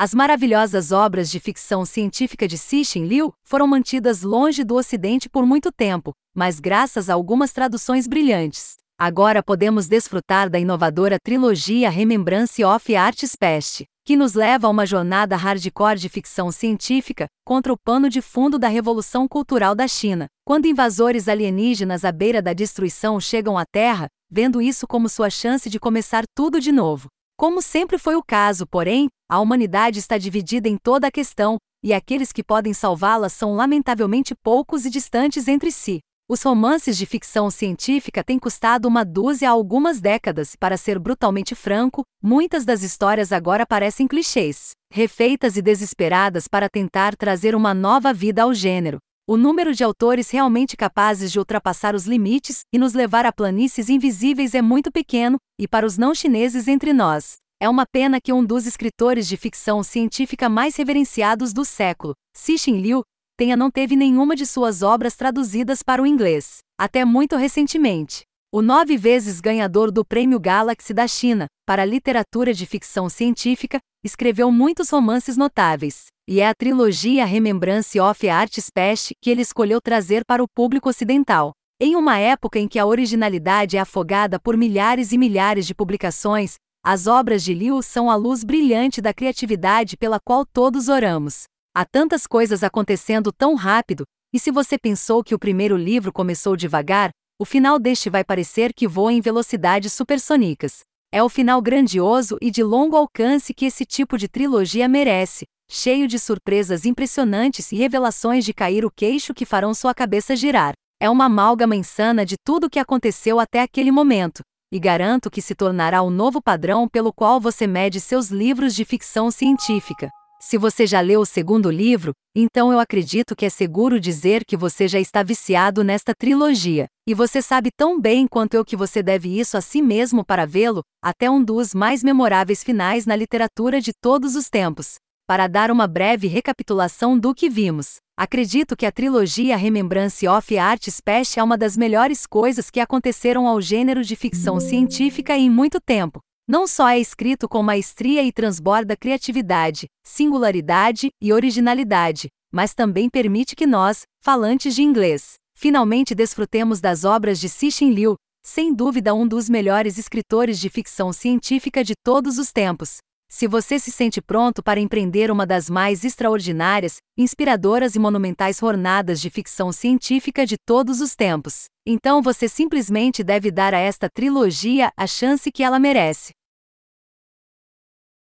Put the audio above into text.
As maravilhosas obras de ficção científica de Cixin Liu foram mantidas longe do Ocidente por muito tempo, mas graças a algumas traduções brilhantes. Agora podemos desfrutar da inovadora trilogia Remembrance of Arts Past, que nos leva a uma jornada hardcore de ficção científica contra o pano de fundo da Revolução Cultural da China, quando invasores alienígenas à beira da destruição chegam à Terra, vendo isso como sua chance de começar tudo de novo. Como sempre foi o caso, porém, a humanidade está dividida em toda a questão, e aqueles que podem salvá-la são lamentavelmente poucos e distantes entre si. Os romances de ficção científica têm custado uma dúzia a algumas décadas. Para ser brutalmente franco, muitas das histórias agora parecem clichês, refeitas e desesperadas para tentar trazer uma nova vida ao gênero. O número de autores realmente capazes de ultrapassar os limites e nos levar a planícies invisíveis é muito pequeno, e para os não chineses entre nós, é uma pena que um dos escritores de ficção científica mais reverenciados do século, Cixin Liu, tenha não teve nenhuma de suas obras traduzidas para o inglês, até muito recentemente. O nove vezes ganhador do Prêmio Galaxy da China para literatura de ficção científica, escreveu muitos romances notáveis, e é a trilogia Remembrance of Arts Past que ele escolheu trazer para o público ocidental. Em uma época em que a originalidade é afogada por milhares e milhares de publicações, as obras de Liu são a luz brilhante da criatividade pela qual todos oramos. Há tantas coisas acontecendo tão rápido, e se você pensou que o primeiro livro começou devagar, o final deste vai parecer que voa em velocidades supersônicas. É o final grandioso e de longo alcance que esse tipo de trilogia merece, cheio de surpresas impressionantes e revelações de cair o queixo que farão sua cabeça girar. É uma amálgama insana de tudo o que aconteceu até aquele momento, e garanto que se tornará o novo padrão pelo qual você mede seus livros de ficção científica. Se você já leu o segundo livro, então eu acredito que é seguro dizer que você já está viciado nesta trilogia, e você sabe tão bem quanto eu que você deve isso a si mesmo para vê-lo, até um dos mais memoráveis finais na literatura de todos os tempos. Para dar uma breve recapitulação do que vimos, acredito que a trilogia Remembrance of Arts Past é uma das melhores coisas que aconteceram ao gênero de ficção científica em muito tempo. Não só é escrito com maestria e transborda criatividade, singularidade e originalidade, mas também permite que nós, falantes de inglês, finalmente desfrutemos das obras de Cixin Liu, sem dúvida um dos melhores escritores de ficção científica de todos os tempos. Se você se sente pronto para empreender uma das mais extraordinárias, inspiradoras e monumentais jornadas de ficção científica de todos os tempos, então você simplesmente deve dar a esta trilogia a chance que ela merece.